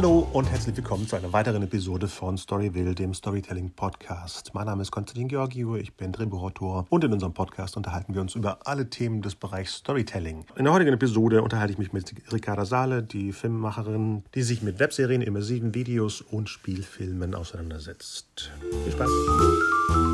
Hallo und herzlich willkommen zu einer weiteren Episode von Storyville, dem Storytelling Podcast. Mein Name ist Konstantin Georgiou, ich bin Drehbuchautor und in unserem Podcast unterhalten wir uns über alle Themen des Bereichs Storytelling. In der heutigen Episode unterhalte ich mich mit Ricarda Saale, die Filmemacherin, die sich mit Webserien, immersiven Videos und Spielfilmen auseinandersetzt. Viel Spaß!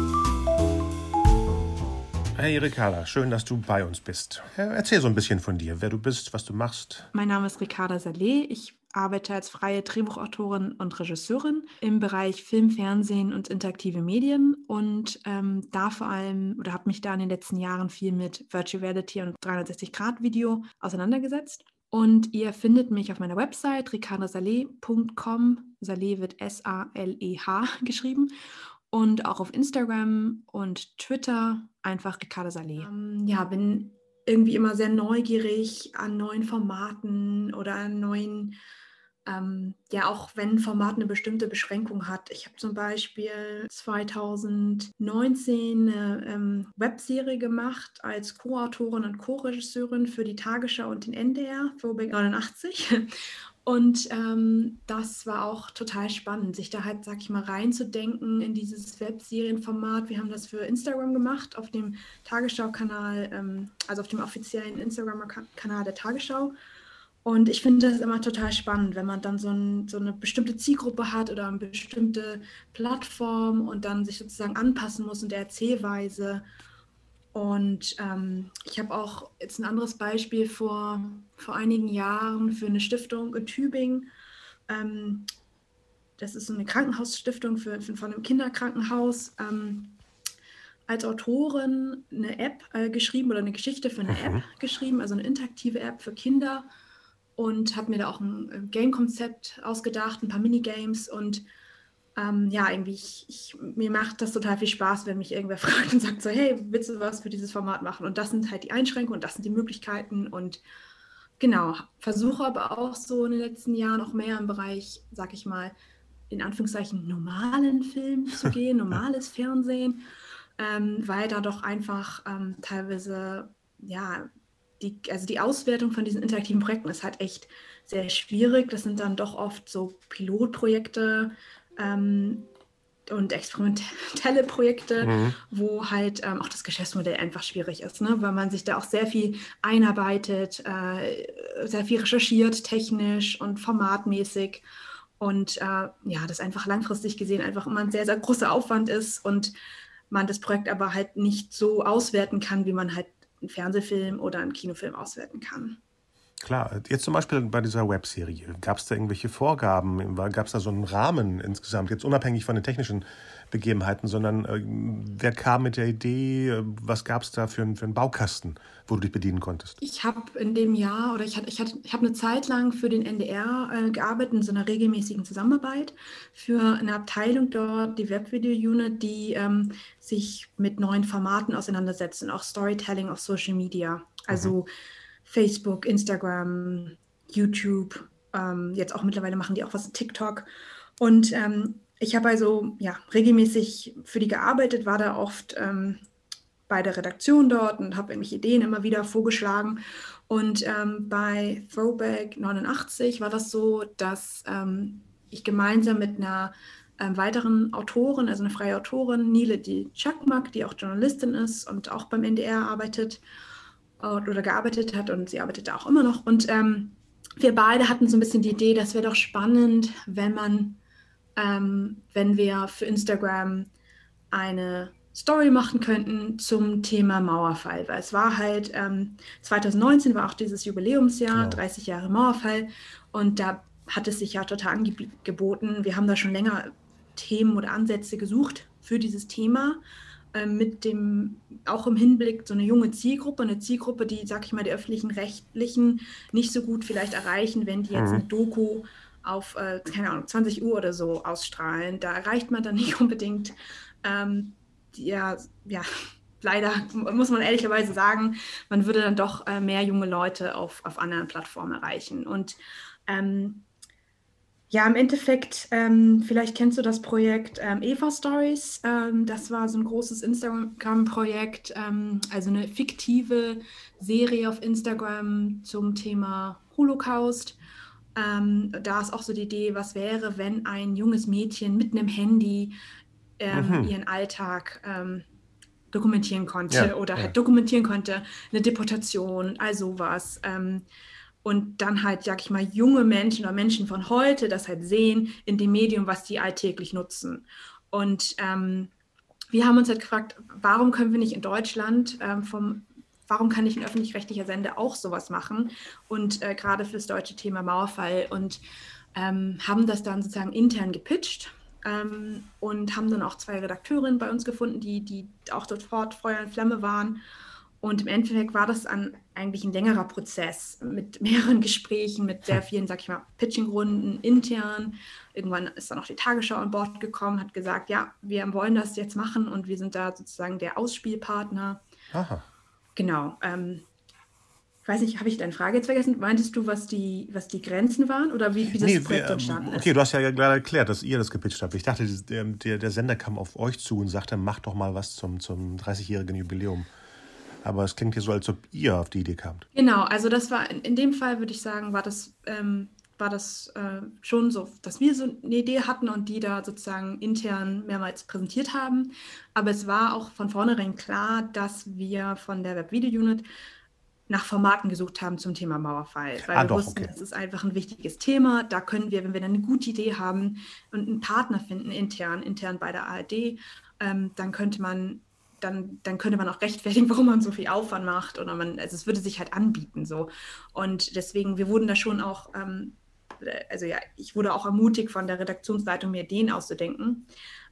Hey Ricarda, schön, dass du bei uns bist. Erzähl so ein bisschen von dir, wer du bist, was du machst. Mein Name ist Ricarda Saleh. Ich arbeite als freie Drehbuchautorin und Regisseurin im Bereich Film, Fernsehen und interaktive Medien und ähm, da vor allem oder habe mich da in den letzten Jahren viel mit Virtual Reality und 360-Grad-Video auseinandergesetzt. Und ihr findet mich auf meiner Website ricardasaleh.com. Saleh wird S-A-L-E-H geschrieben. Und auch auf Instagram und Twitter einfach Ricarda Saleh. Ähm, ja, bin irgendwie immer sehr neugierig an neuen Formaten oder an neuen ähm, ja, auch wenn Format eine bestimmte Beschränkung hat. Ich habe zum Beispiel 2019 eine ähm, Webserie gemacht als Co-Autorin und Co-Regisseurin für die Tagesschau und den NDR, Throwback 89. Und ähm, das war auch total spannend, sich da halt, sag ich mal, reinzudenken in dieses Webserienformat. Wir haben das für Instagram gemacht, auf dem Tagesschau-Kanal, ähm, also auf dem offiziellen Instagram-Kanal der Tagesschau. Und ich finde das immer total spannend, wenn man dann so, ein, so, eine bestimmte Zielgruppe hat oder eine bestimmte Plattform und dann sich sozusagen anpassen muss in der Erzählweise. Und ähm, ich habe auch jetzt ein anderes Beispiel vor, vor einigen Jahren für eine Stiftung in Tübingen. Ähm, das ist so eine Krankenhausstiftung für, für, von einem Kinderkrankenhaus. Ähm, als Autorin eine App äh, geschrieben oder eine Geschichte für eine mhm. App geschrieben, also eine interaktive App für Kinder und habe mir da auch ein äh, Game-Konzept ausgedacht, ein paar Minigames und ähm, ja, irgendwie, ich, ich, mir macht das total viel Spaß, wenn mich irgendwer fragt und sagt so, hey, willst du was für dieses Format machen? Und das sind halt die Einschränkungen und das sind die Möglichkeiten und genau, versuche aber auch so in den letzten Jahren auch mehr im Bereich, sag ich mal, in Anführungszeichen normalen Film zu gehen, normales Fernsehen, ähm, weil da doch einfach ähm, teilweise ja die, also die Auswertung von diesen interaktiven Projekten ist halt echt sehr schwierig. Das sind dann doch oft so Pilotprojekte ähm, und experimentelle Projekte, mhm. wo halt ähm, auch das Geschäftsmodell einfach schwierig ist, ne? weil man sich da auch sehr viel einarbeitet, äh, sehr viel recherchiert, technisch und formatmäßig. Und äh, ja, das einfach langfristig gesehen einfach immer ein sehr, sehr großer Aufwand ist und man das Projekt aber halt nicht so auswerten kann, wie man halt einen Fernsehfilm oder einen Kinofilm auswerten kann. Klar, jetzt zum Beispiel bei dieser Webserie, gab es da irgendwelche Vorgaben, gab es da so einen Rahmen insgesamt, jetzt unabhängig von den technischen Begebenheiten, sondern äh, wer kam mit der Idee, was gab es da für, für einen Baukasten, wo du dich bedienen konntest? Ich habe in dem Jahr oder ich, hatte, ich, hatte, ich habe eine Zeit lang für den NDR äh, gearbeitet, in so einer regelmäßigen Zusammenarbeit für eine Abteilung dort, die Webvideo Unit, die ähm, sich mit neuen Formaten auseinandersetzt und auch Storytelling auf Social Media. Also mhm Facebook, Instagram, YouTube. Ähm, jetzt auch mittlerweile machen die auch was TikTok. Und ähm, ich habe also ja, regelmäßig für die gearbeitet, war da oft ähm, bei der Redaktion dort und habe irgendwelche Ideen immer wieder vorgeschlagen. Und ähm, bei Throwback 89 war das so, dass ähm, ich gemeinsam mit einer ähm, weiteren Autorin, also eine freie Autorin, Nile Di Chakmak, die auch Journalistin ist und auch beim NDR arbeitet, oder gearbeitet hat und sie arbeitet da auch immer noch. Und ähm, wir beide hatten so ein bisschen die Idee, das wäre doch spannend, wenn man, ähm, wenn wir für Instagram eine Story machen könnten zum Thema Mauerfall, weil es war halt, ähm, 2019 war auch dieses Jubiläumsjahr, genau. 30 Jahre Mauerfall und da hat es sich ja total angeboten. Wir haben da schon länger Themen oder Ansätze gesucht für dieses Thema mit dem, auch im Hinblick so eine junge Zielgruppe, eine Zielgruppe, die, sag ich mal, die öffentlichen Rechtlichen nicht so gut vielleicht erreichen, wenn die jetzt mhm. eine Doku auf, äh, keine Ahnung, 20 Uhr oder so ausstrahlen. Da erreicht man dann nicht unbedingt, ähm, ja, ja, leider muss man ehrlicherweise sagen, man würde dann doch äh, mehr junge Leute auf, auf anderen Plattformen erreichen. Und ähm, ja, im Endeffekt, ähm, vielleicht kennst du das Projekt ähm, Eva Stories. Ähm, das war so ein großes Instagram-Projekt, ähm, also eine fiktive Serie auf Instagram zum Thema Holocaust. Ähm, da ist auch so die Idee, was wäre, wenn ein junges Mädchen mit einem Handy ähm, mhm. ihren Alltag dokumentieren konnte ja, oder ja. halt dokumentieren konnte, eine Deportation, all sowas. Und dann halt, sag ich mal, junge Menschen oder Menschen von heute das halt sehen in dem Medium, was die alltäglich nutzen. Und ähm, wir haben uns halt gefragt, warum können wir nicht in Deutschland ähm, vom warum kann nicht ein öffentlich-rechtlicher Sender auch sowas machen? Und äh, gerade für das deutsche Thema Mauerfall und ähm, haben das dann sozusagen intern gepitcht ähm, und haben dann auch zwei Redakteurinnen bei uns gefunden, die, die auch sofort Feuer und Flamme waren. Und im Endeffekt war das an, eigentlich ein längerer Prozess mit mehreren Gesprächen, mit sehr vielen, sag ich mal, Pitching-Runden intern. Irgendwann ist dann auch die Tagesschau an Bord gekommen, hat gesagt, ja, wir wollen das jetzt machen und wir sind da sozusagen der Ausspielpartner. Aha. Genau. Ähm, ich weiß nicht, habe ich deine Frage jetzt vergessen? Meintest du, was die, was die Grenzen waren oder wie, wie das nee, Projekt entstanden ist? Okay, du hast ja gerade erklärt, dass ihr das gepitcht habt. Ich dachte, der, der, der Sender kam auf euch zu und sagte, macht doch mal was zum, zum 30-jährigen Jubiläum. Aber es klingt ja so, als ob ihr auf die Idee kamt. Genau, also das war in, in dem Fall, würde ich sagen, war das, ähm, war das äh, schon so, dass wir so eine Idee hatten und die da sozusagen intern mehrmals präsentiert haben. Aber es war auch von vornherein klar, dass wir von der Web-Video-Unit nach Formaten gesucht haben zum Thema Mauerfall, weil ah, wir doch, wussten, okay. das ist einfach ein wichtiges Thema. Da können wir, wenn wir dann eine gute Idee haben und einen Partner finden intern, intern bei der ARD, ähm, dann könnte man dann, dann könnte man auch rechtfertigen, warum man so viel Aufwand macht oder man, also es würde sich halt anbieten so. Und deswegen, wir wurden da schon auch, ähm, also ja, ich wurde auch ermutigt von der Redaktionsleitung, mir Ideen auszudenken.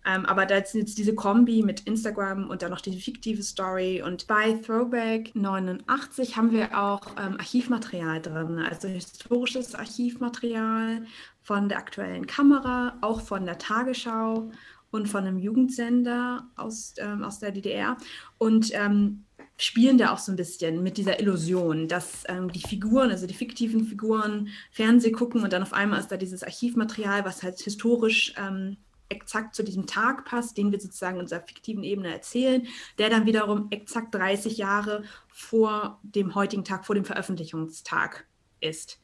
Ähm, aber da ist jetzt diese Kombi mit Instagram und dann noch die fiktive Story. Und bei Throwback 89 haben wir auch ähm, Archivmaterial drin, also historisches Archivmaterial von der aktuellen Kamera, auch von der Tagesschau und von einem Jugendsender aus, ähm, aus der DDR. Und ähm, spielen da auch so ein bisschen mit dieser Illusion, dass ähm, die Figuren, also die fiktiven Figuren, Fernseh gucken und dann auf einmal ist da dieses Archivmaterial, was halt historisch ähm, exakt zu diesem Tag passt, den wir sozusagen unserer fiktiven Ebene erzählen, der dann wiederum exakt 30 Jahre vor dem heutigen Tag, vor dem Veröffentlichungstag ist.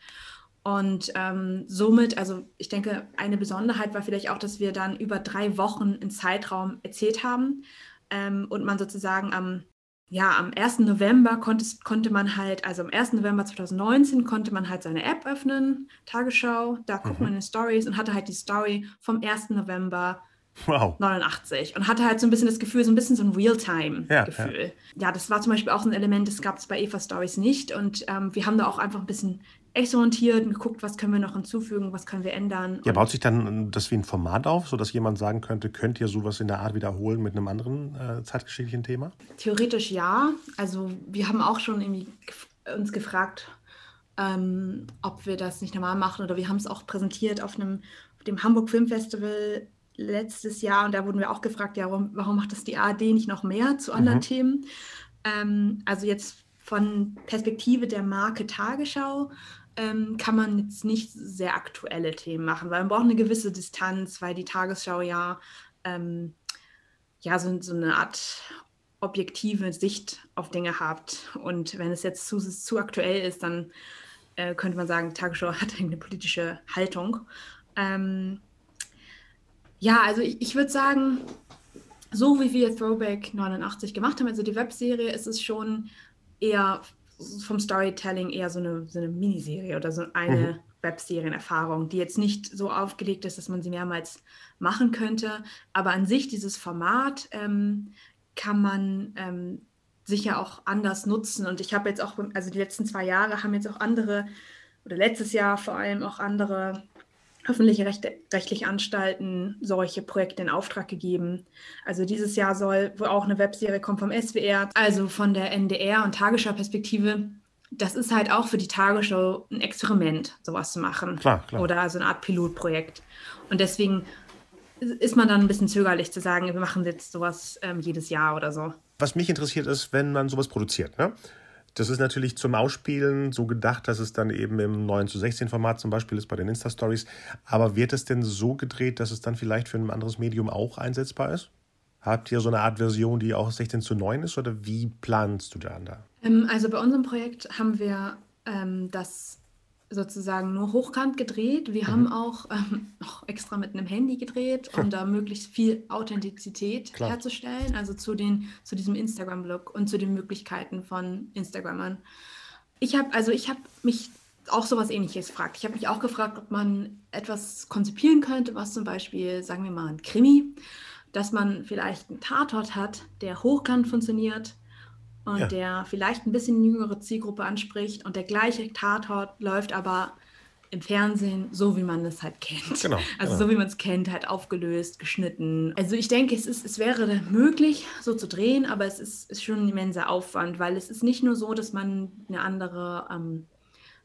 Und ähm, somit, also ich denke, eine Besonderheit war vielleicht auch, dass wir dann über drei Wochen in Zeitraum erzählt haben ähm, und man sozusagen am ja, am 1. November konnte, konnte man halt, also am 1. November 2019 konnte man halt seine App öffnen, Tagesschau, da guckt mhm. man in Stories und hatte halt die Story vom 1. November wow. 89 und hatte halt so ein bisschen das Gefühl, so ein bisschen so ein Realtime-Gefühl. Ja, ja. ja, das war zum Beispiel auch ein Element, das gab es bei Eva Stories nicht und ähm, wir haben da auch einfach ein bisschen exorientiert und geguckt, was können wir noch hinzufügen, was können wir ändern. Ja, baut sich dann das wie ein Format auf, sodass jemand sagen könnte, könnt ihr sowas in der Art wiederholen mit einem anderen äh, zeitgeschichtlichen Thema? Theoretisch ja. Also wir haben auch schon irgendwie uns gefragt, ähm, ob wir das nicht normal machen oder wir haben es auch präsentiert auf einem auf dem Hamburg Film Festival letztes Jahr und da wurden wir auch gefragt, ja, warum, warum macht das die ARD nicht noch mehr zu anderen mhm. Themen? Ähm, also jetzt von Perspektive der Marke Tagesschau ähm, kann man jetzt nicht sehr aktuelle Themen machen, weil man braucht eine gewisse Distanz, weil die Tagesschau ja, ähm, ja so, so, eine Art objektive Sicht auf Dinge hat. Und wenn es jetzt zu, zu aktuell ist, dann äh, könnte man sagen, Tagesschau hat eine politische Haltung. Ähm, ja, also ich, ich würde sagen, so wie wir Throwback 89 gemacht haben, also die Webserie, ist es schon eher vom Storytelling eher so eine, so eine Miniserie oder so eine mhm. Webserienerfahrung, die jetzt nicht so aufgelegt ist, dass man sie mehrmals machen könnte. Aber an sich, dieses Format ähm, kann man ähm, sicher auch anders nutzen. Und ich habe jetzt auch, also die letzten zwei Jahre haben jetzt auch andere, oder letztes Jahr vor allem auch andere öffentliche Rechte, rechtliche Anstalten solche Projekte in Auftrag gegeben. Also dieses Jahr soll wohl auch eine Webserie kommen vom SWR, also von der NDR und Tagesschau-Perspektive. Das ist halt auch für die Tagesschau ein Experiment, sowas zu machen. Klar, klar. Oder so eine Art Pilotprojekt. Und deswegen ist man dann ein bisschen zögerlich zu sagen, wir machen jetzt sowas ähm, jedes Jahr oder so. Was mich interessiert ist, wenn man sowas produziert, ne? Das ist natürlich zum Ausspielen so gedacht, dass es dann eben im 9 zu 16 Format zum Beispiel ist bei den Insta-Stories. Aber wird es denn so gedreht, dass es dann vielleicht für ein anderes Medium auch einsetzbar ist? Habt ihr so eine Art Version, die auch 16 zu 9 ist oder wie planst du da? Ähm, also bei unserem Projekt haben wir ähm, das sozusagen nur hochkant gedreht. Wir mhm. haben auch ähm, noch extra mit einem Handy gedreht, um da möglichst viel Authentizität Klar. herzustellen, also zu, den, zu diesem Instagram-Look und zu den Möglichkeiten von Instagrammern. Ich habe also ich habe mich auch sowas ähnliches gefragt. Ich habe mich auch gefragt, ob man etwas konzipieren könnte, was zum Beispiel, sagen wir mal, ein Krimi, dass man vielleicht einen Tatort hat, der hochkant funktioniert, und ja. der vielleicht ein bisschen jüngere Zielgruppe anspricht und der gleiche Tatort läuft aber im Fernsehen, so wie man es halt kennt. Genau, also genau. so wie man es kennt, halt aufgelöst, geschnitten. Also ich denke, es, ist, es wäre möglich, so zu drehen, aber es ist, ist schon ein immenser Aufwand, weil es ist nicht nur so, dass man eine andere ähm,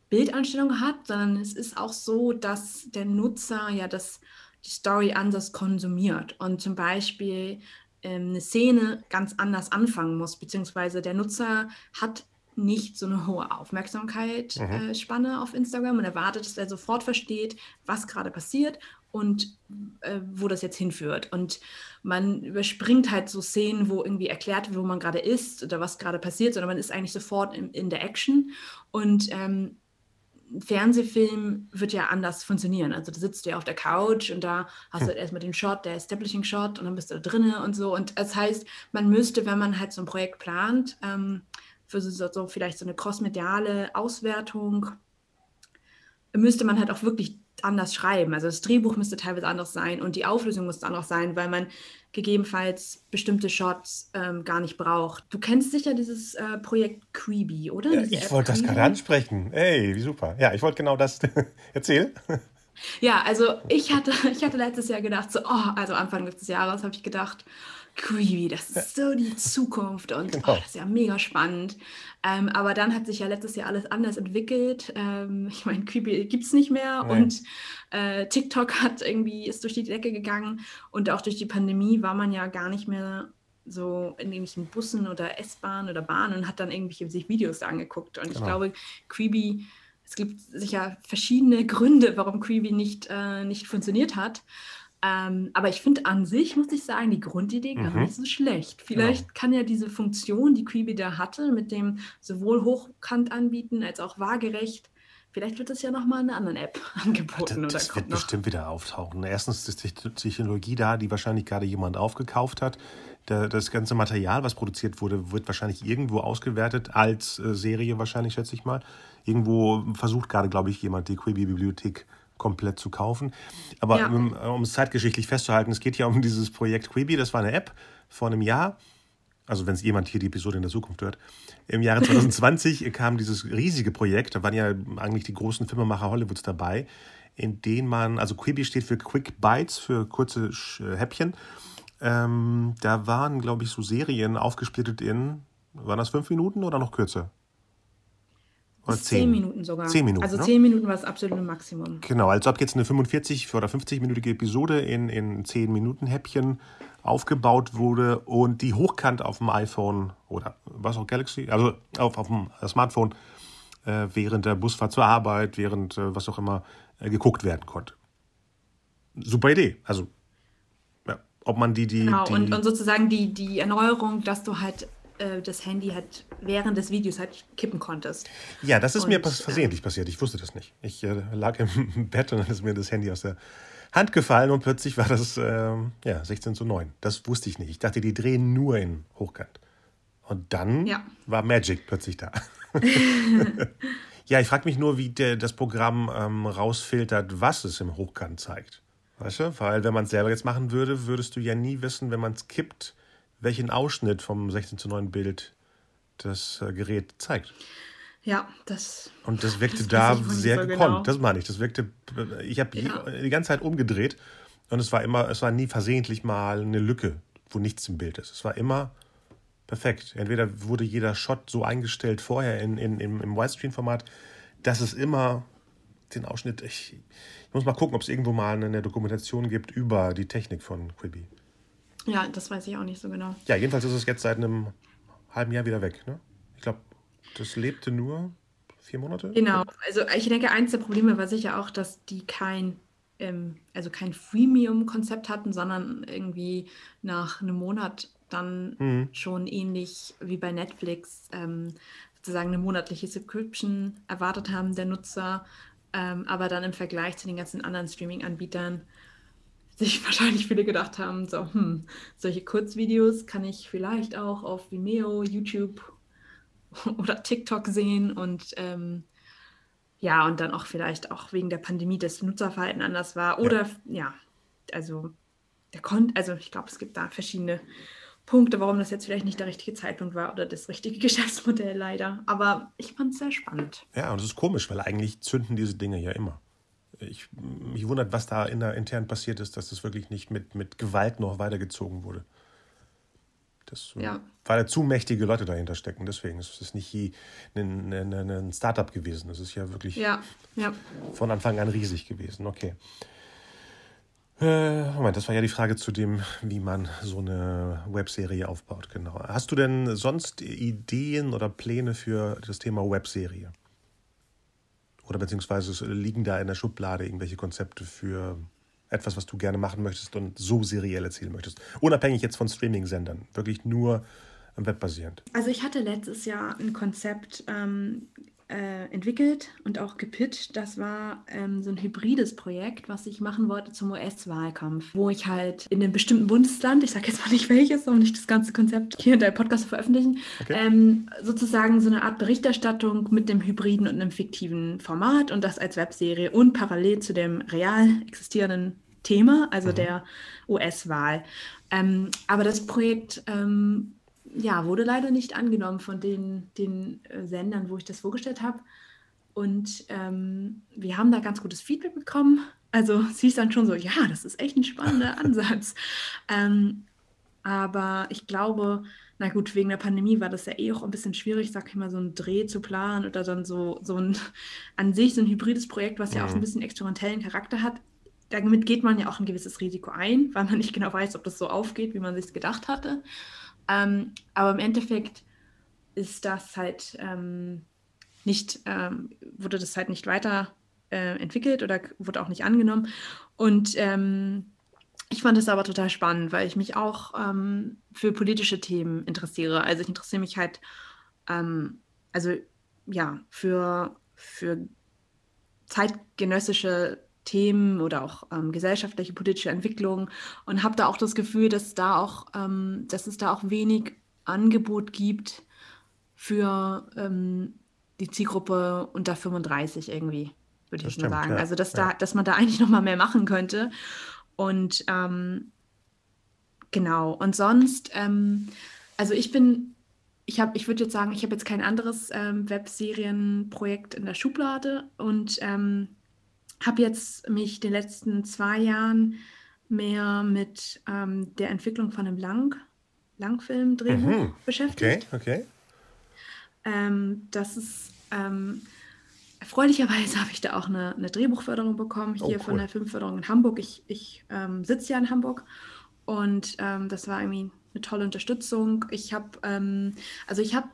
Bildanstellung hat, sondern es ist auch so, dass der Nutzer ja das, die Story anders konsumiert. Und zum Beispiel eine Szene ganz anders anfangen muss, beziehungsweise der Nutzer hat nicht so eine hohe Aufmerksamkeitsspanne mhm. äh, auf Instagram und erwartet, dass er sofort versteht, was gerade passiert und äh, wo das jetzt hinführt. Und man überspringt halt so Szenen, wo irgendwie erklärt wird, wo man gerade ist oder was gerade passiert, sondern man ist eigentlich sofort in, in der Action. Und ähm, Fernsehfilm wird ja anders funktionieren. Also da sitzt du ja auf der Couch und da hast du hm. erstmal den Shot, der Establishing Shot und dann bist du da drinnen und so. Und das heißt, man müsste, wenn man halt so ein Projekt plant, ähm, für so, so vielleicht so eine crossmediale Auswertung, müsste man halt auch wirklich anders schreiben. Also das Drehbuch müsste teilweise anders sein und die Auflösung müsste anders sein, weil man gegebenenfalls bestimmte Shots ähm, gar nicht braucht. Du kennst sicher dieses äh, Projekt Creepy, oder? Ja, ich wollte das gerade ansprechen. Ey, wie super. Ja, ich wollte genau das erzählen. Ja, also ich hatte, ich hatte letztes Jahr gedacht, so, oh, also Anfang letztes Jahres habe ich gedacht, creepy, das ist so die Zukunft und genau. oh, das ist ja mega spannend. Ähm, aber dann hat sich ja letztes Jahr alles anders entwickelt. Ähm, ich meine, creepy gibt es nicht mehr nee. und äh, TikTok hat irgendwie, ist durch die Decke gegangen und auch durch die Pandemie war man ja gar nicht mehr so in irgendwelchen Bussen oder S-Bahnen oder Bahnen und hat dann irgendwelche sich Videos angeguckt. Und genau. ich glaube, Creepy, es gibt sicher verschiedene Gründe, warum Creepy nicht, äh, nicht funktioniert hat. Ähm, aber ich finde an sich, muss ich sagen, die Grundidee gar mhm. nicht so schlecht. Vielleicht genau. kann ja diese Funktion, die Quibi da hatte, mit dem sowohl hochkant anbieten als auch waagerecht, vielleicht wird das ja nochmal in einer anderen App angeboten. Das, das wird bestimmt wieder auftauchen. Erstens ist die Technologie da, die wahrscheinlich gerade jemand aufgekauft hat. das ganze Material, was produziert wurde, wird wahrscheinlich irgendwo ausgewertet, als äh, Serie wahrscheinlich, schätze ich mal. Irgendwo versucht gerade, glaube ich, jemand die Quibi-Bibliothek komplett zu kaufen. Aber ja. um, um, es zeitgeschichtlich festzuhalten, es geht ja um dieses Projekt Quibi. Das war eine App vor einem Jahr. Also wenn es jemand hier die Episode in der Zukunft hört. Im Jahre 2020 kam dieses riesige Projekt. Da waren ja eigentlich die großen Filmemacher Hollywoods dabei, in denen man, also Quibi steht für Quick Bites, für kurze äh, Häppchen. Ähm, da waren, glaube ich, so Serien aufgesplittet in, waren das fünf Minuten oder noch kürzer? Oder zehn. zehn Minuten sogar. Zehn Minuten. Also ne? zehn Minuten war das absolute Maximum. Genau, als ob jetzt eine 45 oder 50-minütige Episode in, in 10 Minuten Häppchen aufgebaut wurde und die hochkant auf dem iPhone oder was auch Galaxy, also auf, auf dem Smartphone äh, während der Busfahrt zur Arbeit, während äh, was auch immer äh, geguckt werden konnte. Super Idee. Also ja, ob man die, die. Genau, die, und, und sozusagen die, die Erneuerung, dass du halt äh, das Handy halt während des Videos halt kippen konntest. Ja, das ist und, mir pass versehentlich äh, passiert. Ich wusste das nicht. Ich äh, lag im Bett und dann ist mir das Handy aus der Hand gefallen und plötzlich war das äh, ja, 16 zu 9. Das wusste ich nicht. Ich dachte, die drehen nur in Hochkant. Und dann ja. war Magic plötzlich da. ja, ich frage mich nur, wie der, das Programm ähm, rausfiltert, was es im Hochkant zeigt. Weißt du? Weil wenn man es selber jetzt machen würde, würdest du ja nie wissen, wenn man es kippt, welchen Ausschnitt vom 16 zu 9 Bild das äh, Gerät zeigt. Ja, das. Und das wirkte das da sehr so gekonnt. Genau. Das meine ich. Das wirkte. Ich habe ja. die ganze Zeit umgedreht und es war immer, es war nie versehentlich mal eine Lücke, wo nichts im Bild ist. Es war immer perfekt. Entweder wurde jeder Shot so eingestellt vorher in, in, im, im Widescreen-Format, dass es immer den Ausschnitt. Ich, ich muss mal gucken, ob es irgendwo mal eine Dokumentation gibt über die Technik von Quibi. Ja, das weiß ich auch nicht so genau. Ja, jedenfalls ist es jetzt seit einem halben Jahr wieder weg. Ne? Ich glaube, das lebte nur vier Monate. Genau. Also ich denke, eins der Probleme war sicher auch, dass die kein, ähm, also kein Freemium-Konzept hatten, sondern irgendwie nach einem Monat dann mhm. schon ähnlich wie bei Netflix ähm, sozusagen eine monatliche Subscription erwartet haben der Nutzer Ähm, aber dann im Vergleich zu den ganzen anderen Streaming-Anbietern sich wahrscheinlich viele gedacht haben, so, hm, solche Kurzvideos kann ich vielleicht auch auf Vimeo, YouTube oder TikTok sehen und ähm, ja, und dann auch vielleicht auch wegen der Pandemie das Nutzerverhalten anders war. Oder ja, ja also der konnte, also ich glaube, es gibt da verschiedene Punkte, warum das jetzt vielleicht nicht der richtige Zeitpunkt war oder das richtige Geschäftsmodell leider. Aber ich fand es sehr spannend. Ja, und es ist komisch, weil eigentlich zünden diese Dinge ja immer. Ich, mich wundert, was da in der, intern passiert ist, dass das wirklich nicht mit, mit Gewalt noch weitergezogen wurde. Das, ja. Weil da zu mächtige Leute dahinter stecken. Deswegen ist es nicht ein, ein, ein Startup gewesen. Das ist ja wirklich ja, ja. von Anfang an riesig gewesen. Okay. Äh, Moment, das war ja die Frage zu dem, wie man so eine Webserie aufbaut, genau. Hast du denn sonst Ideen oder Pläne für das Thema Webserie? Oder beziehungsweise liegen da in der Schublade irgendwelche Konzepte für etwas, was du gerne machen möchtest und so seriell erzählen möchtest? Unabhängig jetzt von Streaming-Sendern, wirklich nur webbasierend. Also ich hatte letztes Jahr ein Konzept ähm, äh, entwickelt und auch gepitcht. Das war ähm, so ein hybrides Projekt, was ich machen wollte zum US-Wahlkampf, wo ich halt in einem bestimmten Bundesland, ich sage jetzt mal nicht welches, um nicht das ganze Konzept hier in der Podcast veröffentlichen, okay. ähm, sozusagen so eine Art Berichterstattung mit dem hybriden und einem fiktiven Format und das als Webserie und parallel zu dem real existierenden Thema, also mhm. der US-Wahl. Ähm, aber das Projekt ähm, ja, wurde leider nicht angenommen von den, den äh, Sendern, wo ich das vorgestellt habe. Und ähm, wir haben da ganz gutes Feedback bekommen. Also sie ist dann schon so, ja, das ist echt ein spannender Ansatz. Ähm, aber ich glaube, na gut, wegen der Pandemie war das ja eh auch ein bisschen schwierig, sag ich mal, so einen Dreh zu planen oder dann so, so ein an sich so ein hybrides Projekt, was ja auch so ein mhm. bisschen experimentellen Charakter hat. Damit geht man ja auch ein gewisses Risiko ein, weil man nicht genau weiß, ob das so aufgeht, wie man sich gedacht hatte. Ähm, aber im Endeffekt ist das halt ähm, nicht, ähm, wurde das halt nicht weiter äh, entwickelt oder wurde auch nicht angenommen. Und ähm, ich fand es aber total spannend, weil ich mich auch ähm, für politische Themen interessiere. Also ich interessiere mich halt, ähm, also ja, für, für zeitgenössische Themen oder auch ähm, gesellschaftliche, politische Entwicklungen und habe da auch das Gefühl, dass da auch, ähm, dass es da auch wenig Angebot gibt für ähm, die Zielgruppe unter 35 irgendwie, würde ich mal sagen. Ja. Also dass ja. da, dass man da eigentlich noch mal mehr machen könnte. Und ähm, genau. Und sonst, ähm, also ich bin ich habe, ich würde jetzt sagen, ich habe jetzt kein anderes ähm, Webserienprojekt in der Schublade und ähm, habe jetzt mich den letzten zwei Jahren mehr mit ähm, der Entwicklung von einem Lang Langfilm-Drehbuch mhm. beschäftigt. Okay, okay. Ähm, das ist ähm, erfreulicherweise habe ich da auch eine, eine Drehbuchförderung bekommen, hier oh, cool. von der Filmförderung in Hamburg. Ich, ich ähm, sitze ja in Hamburg und ähm, das war irgendwie eine tolle Unterstützung. Ich habe, ähm, also ich habe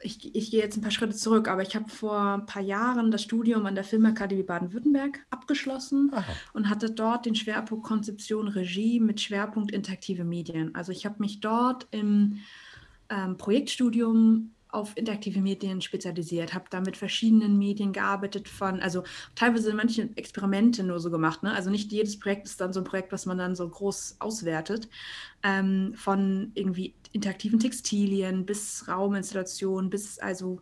ich, ich gehe jetzt ein paar Schritte zurück, aber ich habe vor ein paar Jahren das Studium an der Filmakademie Baden-Württemberg abgeschlossen Aha. und hatte dort den Schwerpunkt Konzeption Regie mit Schwerpunkt interaktive Medien. Also ich habe mich dort im ähm, Projektstudium auf interaktive Medien spezialisiert, habe da mit verschiedenen Medien gearbeitet, von, also teilweise manche Experimente nur so gemacht. Ne? Also nicht jedes Projekt ist dann so ein Projekt, was man dann so groß auswertet. Ähm, von irgendwie interaktiven Textilien bis Rauminstallationen, bis also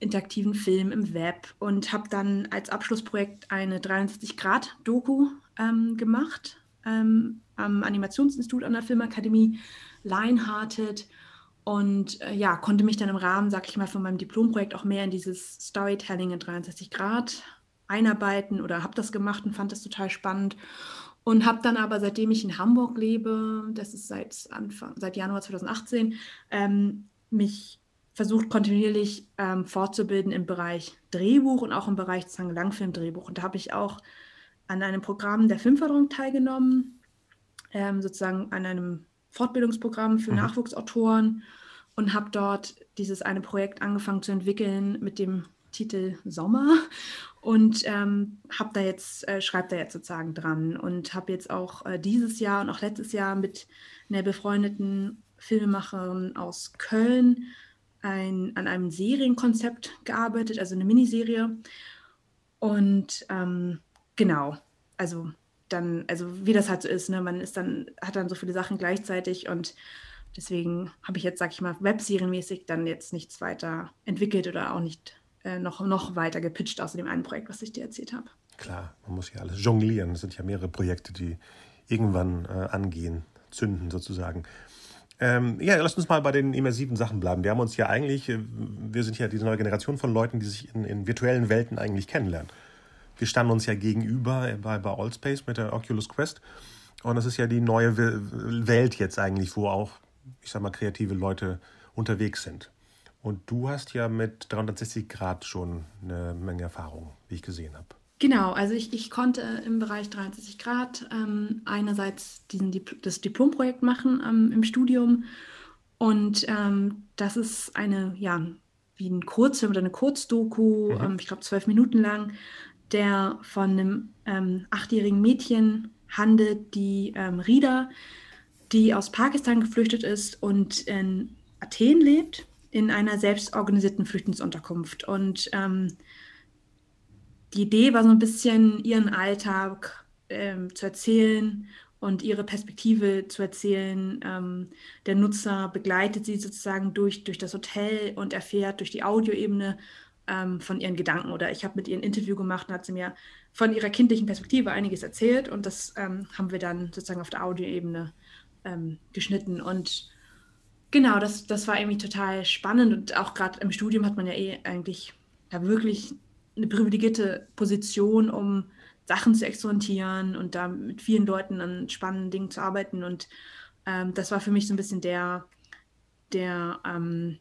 interaktiven Film im Web und habe dann als Abschlussprojekt eine 360-Grad-Doku ähm, gemacht ähm, am Animationsinstitut an der Filmakademie Lionhearted und äh, ja, konnte mich dann im Rahmen, sag ich mal, von meinem Diplomprojekt auch mehr in dieses Storytelling in 63 Grad einarbeiten oder habe das gemacht und fand das total spannend. Und habe dann aber, seitdem ich in Hamburg lebe, das ist seit Anfang, seit Januar 2018, ähm, mich versucht kontinuierlich ähm, fortzubilden im Bereich Drehbuch und auch im Bereich Langfilmdrehbuch. Und da habe ich auch an einem Programm der Filmförderung teilgenommen, ähm, sozusagen an einem Fortbildungsprogramm für mhm. Nachwuchsautoren und habe dort dieses eine Projekt angefangen zu entwickeln mit dem Titel Sommer und ähm, habe da jetzt äh, schreibe da jetzt sozusagen dran und habe jetzt auch äh, dieses Jahr und auch letztes Jahr mit einer befreundeten Filmemacherin aus Köln ein, an einem Serienkonzept gearbeitet, also eine Miniserie Und ähm, genau, also dann, also wie das halt so ist, ne? man ist dann, hat dann so viele Sachen gleichzeitig und deswegen habe ich jetzt, sag ich mal, Webserienmäßig dann jetzt nichts weiter entwickelt oder auch nicht äh, noch, noch weiter gepitcht außer dem einen Projekt, was ich dir erzählt habe. Klar, man muss ja alles jonglieren. Es sind ja mehrere Projekte, die irgendwann äh, angehen, zünden sozusagen. Ähm, ja, lass uns mal bei den immersiven Sachen bleiben. Wir haben uns ja eigentlich, äh, wir sind ja diese neue Generation von Leuten, die sich in, in virtuellen Welten eigentlich kennenlernen. Wir standen uns ja gegenüber bei, bei Allspace mit der Oculus Quest. Und das ist ja die neue Welt jetzt eigentlich, wo auch, ich sag mal, kreative Leute unterwegs sind. Und du hast ja mit 360 Grad schon eine Menge Erfahrung, wie ich gesehen habe. Genau, also ich, ich konnte im Bereich 63 Grad ähm, einerseits diesen, das Diplomprojekt machen ähm, im Studium und ähm, das ist eine, ja, wie ein Kurzfilm oder eine Kurzdoku, mhm. Ähm, ich glaube zwölf Minuten lang, der von einem ähm, achtjährigen Mädchen handelt, die ähm, Rida, die aus Pakistan geflüchtet ist und in Athen lebt, in einer selbstorganisierten Flüchtlingsunterkunft. Und ähm, die Idee war so ein bisschen, ihren Alltag ähm, zu erzählen und ihre Perspektive zu erzählen. Ähm, der Nutzer begleitet sie sozusagen durch, durch das Hotel und erfährt durch die Audioebene ähm, von ihren Gedanken. Oder ich habe mit ihr ein Interview gemacht und hat sie mir von ihrer kindlichen Perspektive einiges erzählt und das ähm, haben wir dann sozusagen auf der Audioebene ähm, geschnitten. Und genau, das, das war irgendwie total spannend und auch gerade im Studium hat man ja eh eigentlich ja wirklich eine privilegierte Position, um Sachen zu experimentieren und da mit vielen Leuten an spannenden Dingen zu arbeiten. Und ähm, das war für mich so ein bisschen der, der ähm,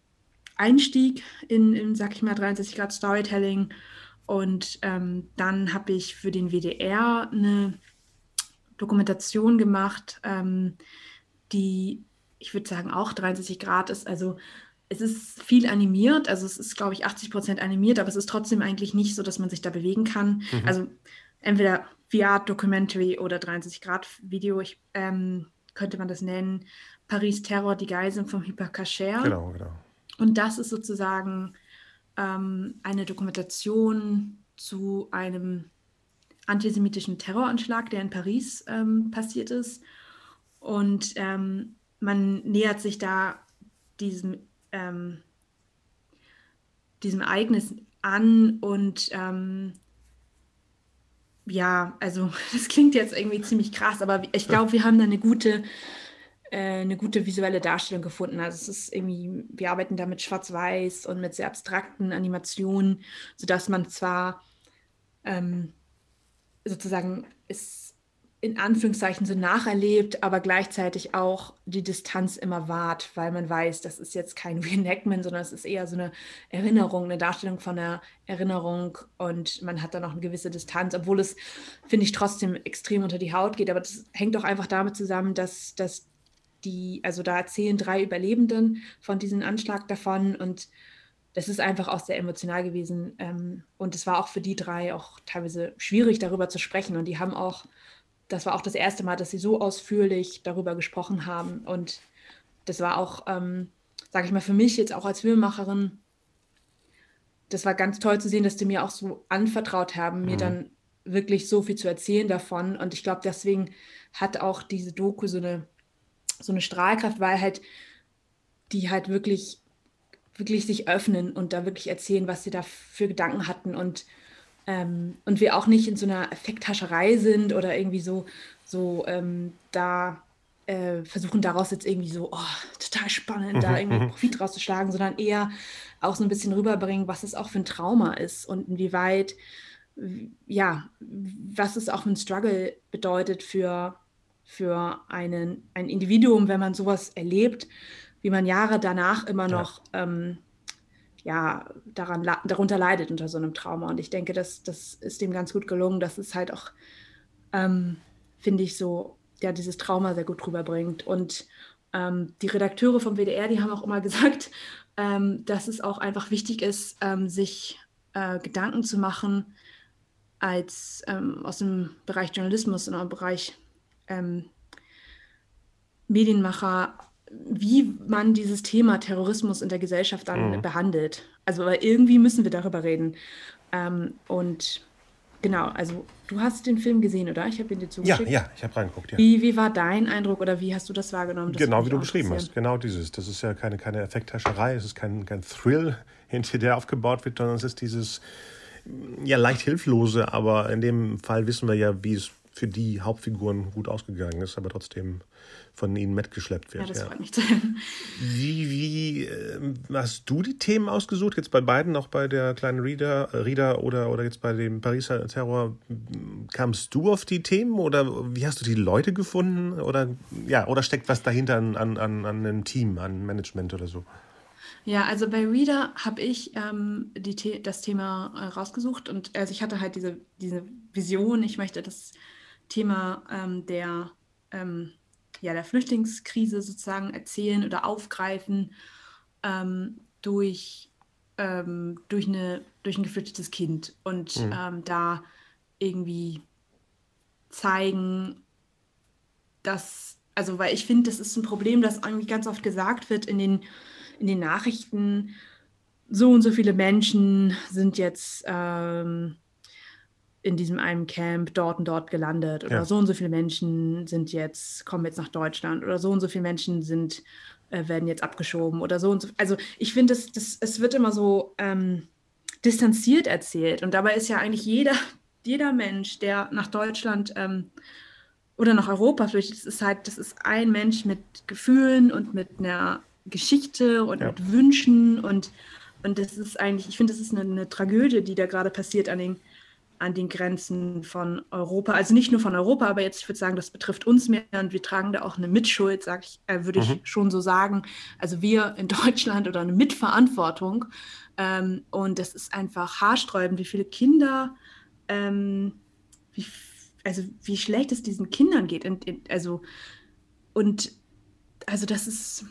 Einstieg in, in, sag ich mal, 63 Grad Storytelling. Und ähm, dann habe ich für den WDR eine Dokumentation gemacht, ähm, die, ich würde sagen, auch 63 Grad ist. Also es ist viel animiert, also es ist, glaube ich, 80 Prozent animiert, aber es ist trotzdem eigentlich nicht so, dass man sich da bewegen kann. Mhm. Also entweder VR-Documentary oder 63 Grad Video, ich, ähm, könnte man das nennen. Paris Terror, die Geiseln vom Hypercacher. Genau, genau. Und das ist sozusagen ähm, eine Dokumentation zu einem antisemitischen Terroranschlag, der in Paris ähm, passiert ist. Und ähm, man nähert sich da diesem ähm, diesem Ereignis an und ähm, ja, also das klingt jetzt irgendwie ziemlich krass, aber ich glaube, wir haben da eine gute, eine gute visuelle Darstellung gefunden. Also es ist irgendwie, wir arbeiten da mit Schwarz-Weiß und mit sehr abstrakten Animationen, sodass man zwar ähm, sozusagen es in Anführungszeichen so nacherlebt, aber gleichzeitig auch die Distanz immer wahrt, weil man weiß, das ist jetzt kein Reenactment, sondern es ist eher so eine Erinnerung, eine Darstellung von einer Erinnerung und man hat da noch eine gewisse Distanz, obwohl es, finde ich, trotzdem extrem unter die Haut geht. Aber das hängt auch einfach damit zusammen, dass, dass die, also da erzählen drei Überlebenden von diesem Anschlag davon und das ist einfach auch sehr emotional gewesen. Ähm, und es war auch für die drei auch teilweise schwierig, darüber zu sprechen. Und die haben auch das war auch das erste Mal, dass sie so ausführlich darüber gesprochen haben. Und das war auch, ähm, sage ich mal, für mich jetzt auch als Filmemacherin, das war ganz toll zu sehen, dass die mir auch so anvertraut haben, mhm. mir dann wirklich so viel zu erzählen davon. Und ich glaube, deswegen hat auch diese Doku so eine, so eine Strahlkraft, weil halt die halt wirklich, wirklich sich öffnen und da wirklich erzählen, was sie da für Gedanken hatten und ähm, und wir auch nicht in so einer Effekthascherei sind oder irgendwie so, so ähm, da äh, versuchen daraus jetzt irgendwie so, oh, total spannend, mhm, da irgendwie mhm. Profit rauszuschlagen, sondern eher auch so ein bisschen rüberbringen, was es auch für ein Trauma ist und inwieweit, ja, was es auch für ein Struggle bedeutet für, für einen, ein Individuum, wenn man sowas erlebt, wie man Jahre danach immer noch ja. ähm, ja, daran, darunter leidet unter so einem Trauma. Und ich denke, das, das ist dem ganz gut gelungen, dass es halt auch, ähm, finde ich, so, ja, dieses Trauma sehr gut rüberbringt. Und ähm, die Redakteure vom WDR, die haben auch immer gesagt, ähm, dass es auch einfach wichtig ist, ähm, sich äh, Gedanken zu machen, als ähm, aus dem Bereich Journalismus und im Bereich ähm, Medienmacher wie man dieses Thema Terrorismus in der Gesellschaft dann mhm. behandelt. Also weil irgendwie müssen wir darüber reden. Ähm, und genau, also du hast den Film gesehen, oder? Ich habe ihn dir zugeschickt. Ja, ja, ich habe reingeguckt, ja. Wie, wie war dein Eindruck oder wie hast du das wahrgenommen? Das genau wie du beschrieben hast, genau dieses. Das ist ja keine, keine Effekthascherei, es ist kein, kein Thrill, hinter der aufgebaut wird, sondern es ist dieses ja leicht hilflose, aber in dem Fall wissen wir ja, wie es für die Hauptfiguren gut ausgegangen ist, aber trotzdem von ihnen mitgeschleppt wird. Ja, das ja. freut mich. Wie, wie äh, hast du die Themen ausgesucht? Jetzt bei beiden, auch bei der kleinen Reader, Reader oder, oder jetzt bei dem Pariser Terror. Kamst du auf die Themen oder wie hast du die Leute gefunden? Oder, ja, oder steckt was dahinter an, an, an einem Team, an Management oder so? Ja, also bei Reader habe ich ähm, die, das Thema äh, rausgesucht und also ich hatte halt diese, diese Vision, ich möchte das Thema ähm, der ähm, ja, der Flüchtlingskrise sozusagen erzählen oder aufgreifen ähm, durch, ähm, durch, eine, durch ein geflüchtetes Kind und mhm. ähm, da irgendwie zeigen, dass, also weil ich finde, das ist ein Problem, das irgendwie ganz oft gesagt wird in den, in den Nachrichten, so und so viele Menschen sind jetzt ähm, in diesem einen Camp dort und dort gelandet oder ja. so und so viele Menschen sind jetzt, kommen jetzt nach Deutschland oder so und so viele Menschen sind, äh, werden jetzt abgeschoben oder so und so. Also ich finde, das, das, es wird immer so ähm, distanziert erzählt und dabei ist ja eigentlich jeder, jeder Mensch, der nach Deutschland ähm, oder nach Europa flüchtet, das ist halt, das ist ein Mensch mit Gefühlen und mit einer Geschichte und ja. mit Wünschen und, und das ist eigentlich, ich finde, das ist eine, eine Tragödie, die da gerade passiert an den an den Grenzen von Europa. Also nicht nur von Europa, aber jetzt, ich würde sagen, das betrifft uns mehr und wir tragen da auch eine Mitschuld, sag ich, äh, würde ich mhm. schon so sagen. Also wir in Deutschland oder eine Mitverantwortung. Ähm, und das ist einfach haarsträubend, wie viele Kinder, ähm, wie, also wie schlecht es diesen Kindern geht. Und, also, und also das ist,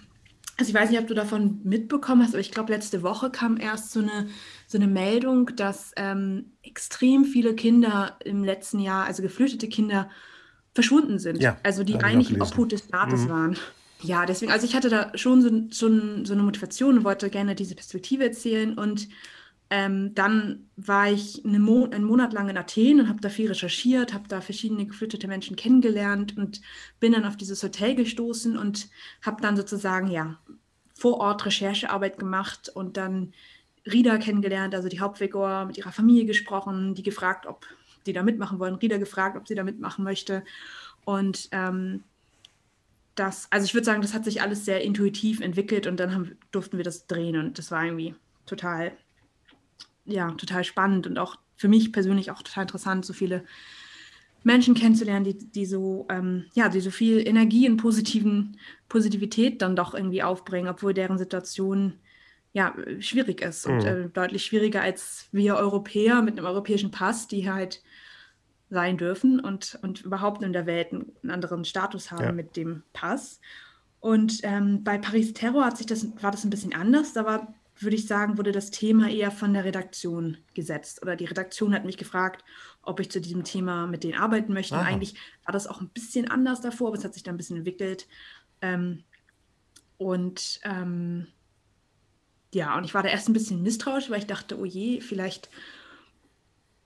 also ich weiß nicht, ob du davon mitbekommen hast, aber ich glaube, letzte Woche kam erst so eine, so eine Meldung, dass ähm, extrem viele Kinder im letzten Jahr, also geflüchtete Kinder, verschwunden sind. Ja, also die eigentlich Obhut des Staates mhm. waren. Ja, deswegen, also ich hatte da schon so, so, so eine Motivation und wollte gerne diese Perspektive erzählen und ähm, dann war ich eine Mo einen Monat lang in Athen und habe da viel recherchiert, habe da verschiedene geflüchtete Menschen kennengelernt und bin dann auf dieses Hotel gestoßen und habe dann sozusagen ja vor Ort Recherchearbeit gemacht und dann Rida kennengelernt, also die Hauptfigur, mit ihrer Familie gesprochen, die gefragt, ob die da mitmachen wollen. Rida gefragt, ob sie da mitmachen möchte. Und ähm, das, also ich würde sagen, das hat sich alles sehr intuitiv entwickelt und dann haben, durften wir das drehen und das war irgendwie total ja, total spannend und auch für mich persönlich auch total interessant, so viele Menschen kennenzulernen, die, die so, ähm, ja, die so viel Energie und positiven, Positivität dann doch irgendwie aufbringen, obwohl deren Situation ja schwierig ist mhm. und äh, deutlich schwieriger als wir Europäer mit einem europäischen Pass, die halt sein dürfen und, und überhaupt in der Welt einen anderen Status haben ja. mit dem Pass. Und ähm, bei Paris Terror hat sich das, war das ein bisschen anders. Da war würde ich sagen, wurde das Thema eher von der Redaktion gesetzt. Oder die Redaktion hat mich gefragt, ob ich zu diesem Thema mit denen arbeiten möchte. Aha. Eigentlich war das auch ein bisschen anders davor, aber es hat sich dann ein bisschen entwickelt. Ähm, und ähm, ja, und ich war da erst ein bisschen misstrauisch, weil ich dachte, oh je, vielleicht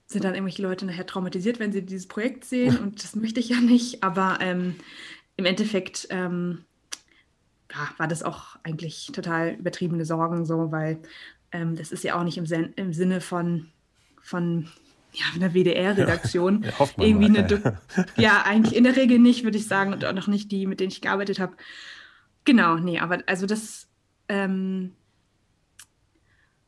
sind dann irgendwelche Leute nachher traumatisiert, wenn sie dieses Projekt sehen und das möchte ich ja nicht. Aber ähm, im Endeffekt ähm, ja, war das auch eigentlich total übertriebene Sorgen so, weil ähm, das ist ja auch nicht im, Sen im Sinne von, von ja, einer WDR-Redaktion. Ja, ja, irgendwie mal, eine, ja. ja, eigentlich in der Regel nicht, würde ich sagen, und auch noch nicht die, mit denen ich gearbeitet habe. Genau, nee, aber also das, ähm,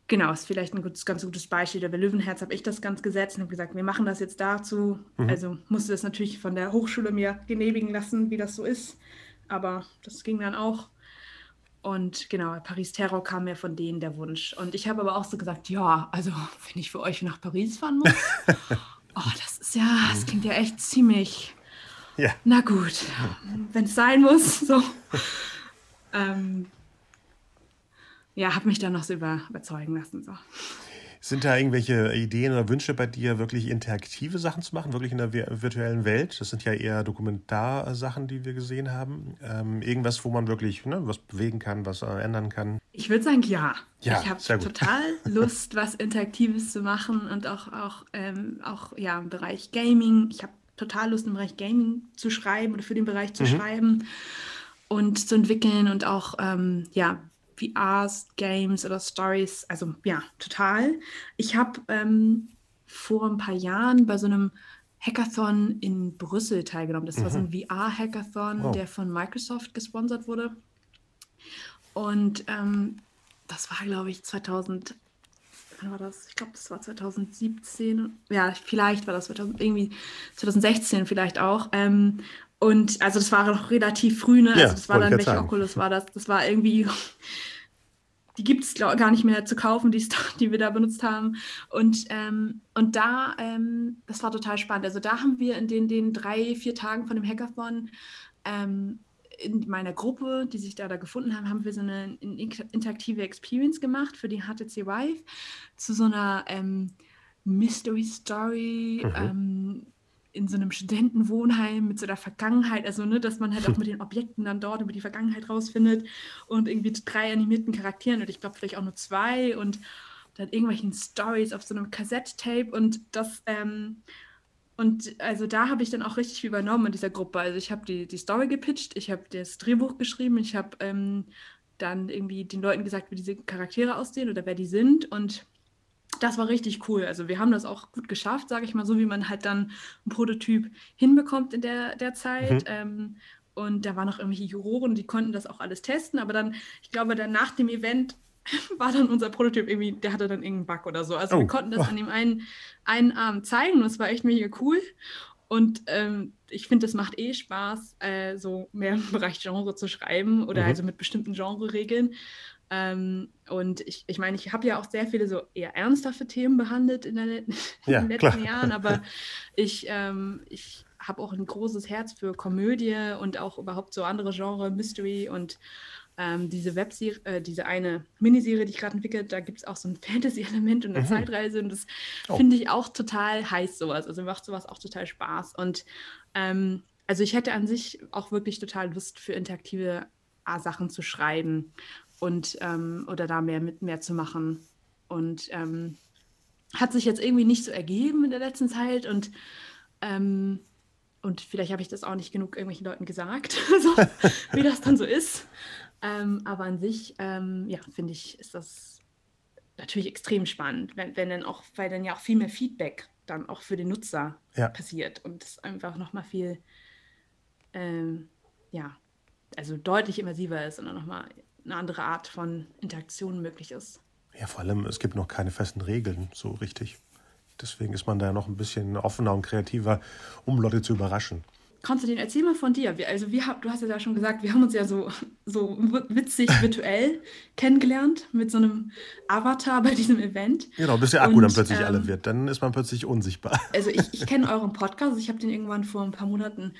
genau, ist vielleicht ein gutes, ganz gutes Beispiel. Bei Löwenherz habe ich das ganz gesetzt und habe gesagt, wir machen das jetzt dazu. Mhm. Also musste das natürlich von der Hochschule mir genehmigen lassen, wie das so ist aber das ging dann auch. Und genau, Paris Terror kam mir von denen der Wunsch. Und ich habe aber auch so gesagt, ja, also wenn ich für euch nach Paris fahren muss, oh, das ist ja, das klingt ja echt ziemlich. Ja. Na gut, wenn es sein muss, so. ähm, ja, habe mich dann noch so über, überzeugen lassen. So. Sind da irgendwelche Ideen oder Wünsche bei dir, wirklich interaktive Sachen zu machen, wirklich in der virtuellen Welt? Das sind ja eher Dokumentarsachen, die wir gesehen haben. Ähm, irgendwas, wo man wirklich ne, was bewegen kann, was äh, ändern kann? Ich würde sagen, ja. ja ich habe total Lust, was Interaktives zu machen und auch, auch, ähm, auch ja, im Bereich Gaming. Ich habe total Lust, im Bereich Gaming zu schreiben oder für den Bereich zu mhm. schreiben und zu entwickeln und auch ähm, ja, VRs, Games oder Stories. Also ja, total. Ich habe ähm, vor ein paar Jahren bei so einem Hackathon in Brüssel teilgenommen. Das mhm. war so ein mhm. VR-Hackathon, wow. der von Microsoft gesponsert wurde. Und ähm, das war, glaube ich, 2000. Wann war das? Ich glaube, das war 2017. Ja, vielleicht war das 2000, irgendwie 2016 vielleicht auch. Ähm, und also das war noch relativ früh, ne? Also ja, das war dann, welche sagen. Oculus war das? Das war irgendwie, die gibt es gar nicht mehr zu kaufen, die, die wir da benutzt haben. Und, ähm, und da, ähm, das war total spannend. Also da haben wir in den, den drei, vier Tagen von dem Hackathon ähm, in meiner Gruppe, die sich da, da gefunden haben, haben wir so eine interaktive Experience gemacht für die HTC Vive zu so einer ähm, Mystery Story. Mhm ähm, in so einem Studentenwohnheim mit so der Vergangenheit, also ne, dass man halt auch mit den Objekten dann dort über die Vergangenheit rausfindet und irgendwie drei animierten Charakteren und ich glaube vielleicht auch nur zwei und dann irgendwelchen Stories auf so einem Kassett-Tape und das ähm, und also da habe ich dann auch richtig viel übernommen in dieser Gruppe. Also ich habe die, die Story gepitcht, ich habe das Drehbuch geschrieben, ich habe ähm, dann irgendwie den Leuten gesagt, wie diese Charaktere aussehen oder wer die sind und das war richtig cool. Also wir haben das auch gut geschafft, sage ich mal, so wie man halt dann einen Prototyp hinbekommt in der, der Zeit. Mhm. Ähm, und da waren noch irgendwelche Juroren, die konnten das auch alles testen. Aber dann, ich glaube, dann nach dem Event war dann unser Prototyp irgendwie, der hatte dann irgendeinen Bug oder so. Also oh. wir konnten das an dem einen, einen Abend zeigen und es war echt mega cool. Und ähm, ich finde, es macht eh Spaß, äh, so mehr im Bereich Genre zu schreiben oder mhm. also mit bestimmten Genre-Regeln. Ähm, und ich, ich meine, ich habe ja auch sehr viele so eher ernsthafte Themen behandelt in, der, in ja, den letzten klar. Jahren, aber ich, ähm, ich habe auch ein großes Herz für Komödie und auch überhaupt so andere Genre, Mystery und ähm, diese Webserie, äh, diese eine Miniserie, die ich gerade entwickle, da gibt es auch so ein Fantasy-Element und eine mhm. Zeitreise und das oh. finde ich auch total heiß, sowas. Also macht sowas auch total Spaß. Und ähm, also ich hätte an sich auch wirklich total Lust für interaktive Sachen zu schreiben und ähm, oder da mehr mit mehr zu machen. Und ähm, hat sich jetzt irgendwie nicht so ergeben in der letzten Zeit und ähm, und vielleicht habe ich das auch nicht genug irgendwelchen Leuten gesagt, so, wie das dann so ist. Ähm, aber an sich, ähm, ja, finde ich, ist das natürlich extrem spannend, wenn, wenn dann auch, weil dann ja auch viel mehr Feedback dann auch für den Nutzer ja. passiert und es einfach nochmal viel, ähm, ja, also deutlich immersiver ist und dann nochmal eine andere Art von Interaktion möglich ist. Ja, vor allem, es gibt noch keine festen Regeln, so richtig. Deswegen ist man da noch ein bisschen offener und kreativer, um Leute zu überraschen. Konstantin, erzähl mal von dir. Also wir, du hast ja schon gesagt, wir haben uns ja so, so witzig virtuell kennengelernt mit so einem Avatar bei diesem Event. Genau, bis der Akku und, dann plötzlich ähm, alle wird. Dann ist man plötzlich unsichtbar. Also ich, ich kenne euren Podcast. Ich habe den irgendwann vor ein paar Monaten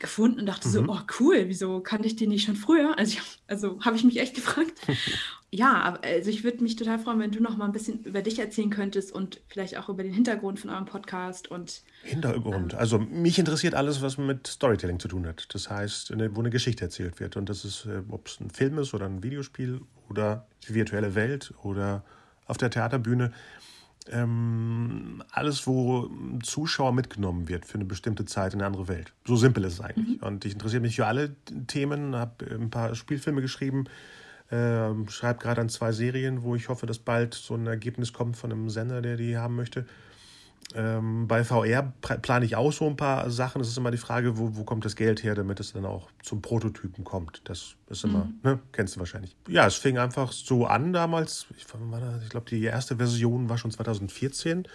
gefunden und dachte mhm. so, oh cool, wieso kannte ich den nicht schon früher? Also, also habe ich mich echt gefragt. ja, also ich würde mich total freuen, wenn du noch mal ein bisschen über dich erzählen könntest und vielleicht auch über den Hintergrund von eurem Podcast und Hintergrund. Ähm, also mich interessiert alles, was mit Storytelling zu tun hat. Das heißt, wo eine Geschichte erzählt wird und das ist, äh, ob es ein Film ist oder ein Videospiel oder die virtuelle Welt oder auf der Theaterbühne ähm, alles, wo ein Zuschauer mitgenommen wird für eine bestimmte Zeit in eine andere Welt. So simpel ist es eigentlich. Mhm. Und ich interessiere mich für alle Themen, habe ein paar Spielfilme geschrieben, äh, schreibe gerade an zwei Serien, wo ich hoffe, dass bald so ein Ergebnis kommt von einem Sender, der die haben möchte. Ähm, bei VR plane ich auch so ein paar Sachen. Es ist immer die Frage, wo, wo kommt das Geld her, damit es dann auch zum Prototypen kommt. Das ist immer, mhm. ne? kennst du wahrscheinlich. Ja, es fing einfach so an damals. Ich, ich glaube, die erste Version war schon 2014.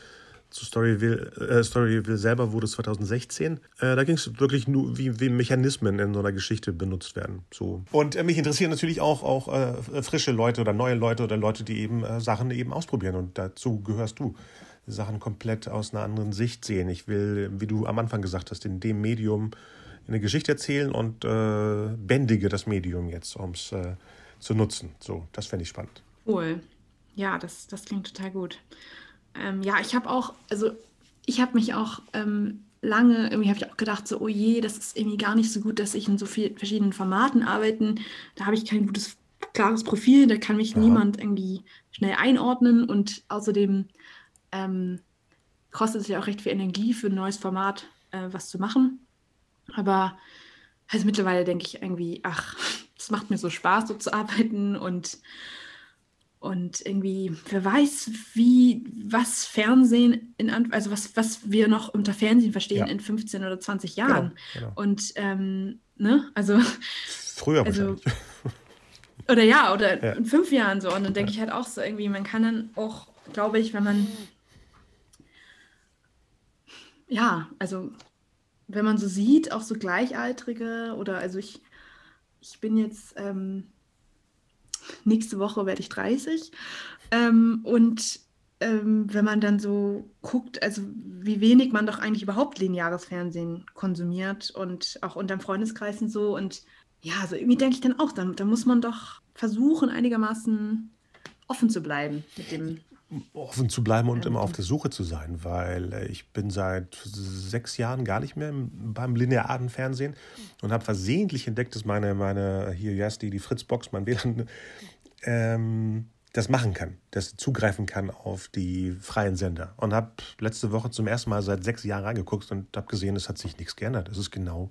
Zu Storyville, äh, Storyville selber wurde es 2016. Äh, da ging es wirklich nur, wie, wie Mechanismen in so einer Geschichte benutzt werden. So. Und äh, mich interessieren natürlich auch, auch äh, frische Leute oder neue Leute oder Leute, die eben äh, Sachen eben ausprobieren. Und dazu gehörst du. Sachen komplett aus einer anderen Sicht sehen. Ich will, wie du am Anfang gesagt hast, in dem Medium eine Geschichte erzählen und äh, bändige das Medium jetzt, um es äh, zu nutzen. So, das fände ich spannend. Cool. Ja, das, das klingt total gut. Ähm, ja, ich habe auch, also ich habe mich auch ähm, lange, irgendwie habe ich auch gedacht, so, oh je, das ist irgendwie gar nicht so gut, dass ich in so vielen verschiedenen Formaten arbeiten. Da habe ich kein gutes, klares Profil, da kann mich ja. niemand irgendwie schnell einordnen und außerdem ähm, kostet es ja auch recht viel Energie für ein neues Format, äh, was zu machen. Aber also mittlerweile denke ich irgendwie, ach, es macht mir so Spaß, so zu arbeiten und und irgendwie, wer weiß, wie, was Fernsehen in also was, was wir noch unter Fernsehen verstehen ja. in 15 oder 20 genau, Jahren. Genau, genau. Und ähm, ne, also. Früher also, Oder ja, oder ja. in fünf Jahren so. Und dann denke ja. ich halt auch so irgendwie, man kann dann auch, glaube ich, wenn man ja, also wenn man so sieht, auch so Gleichaltrige oder also ich, ich bin jetzt ähm, nächste Woche werde ich 30. Ähm, und ähm, wenn man dann so guckt, also wie wenig man doch eigentlich überhaupt lineares Fernsehen konsumiert und auch unterm Freundeskreis und so. Und ja, also irgendwie denke ich dann auch, da, da muss man doch versuchen, einigermaßen offen zu bleiben mit dem offen zu bleiben und immer auf der Suche zu sein, weil äh, ich bin seit sechs Jahren gar nicht mehr beim linearen Fernsehen und habe versehentlich entdeckt, dass meine, meine hier, yes, die, die Fritzbox, mein WLAN, ähm, das machen kann, das zugreifen kann auf die freien Sender. Und habe letzte Woche zum ersten Mal seit sechs Jahren reingeguckt und habe gesehen, es hat sich nichts geändert. Es ist genau